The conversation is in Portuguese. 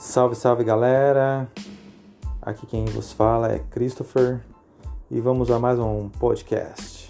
Salve, salve galera! Aqui quem vos fala é Christopher e vamos a mais um podcast.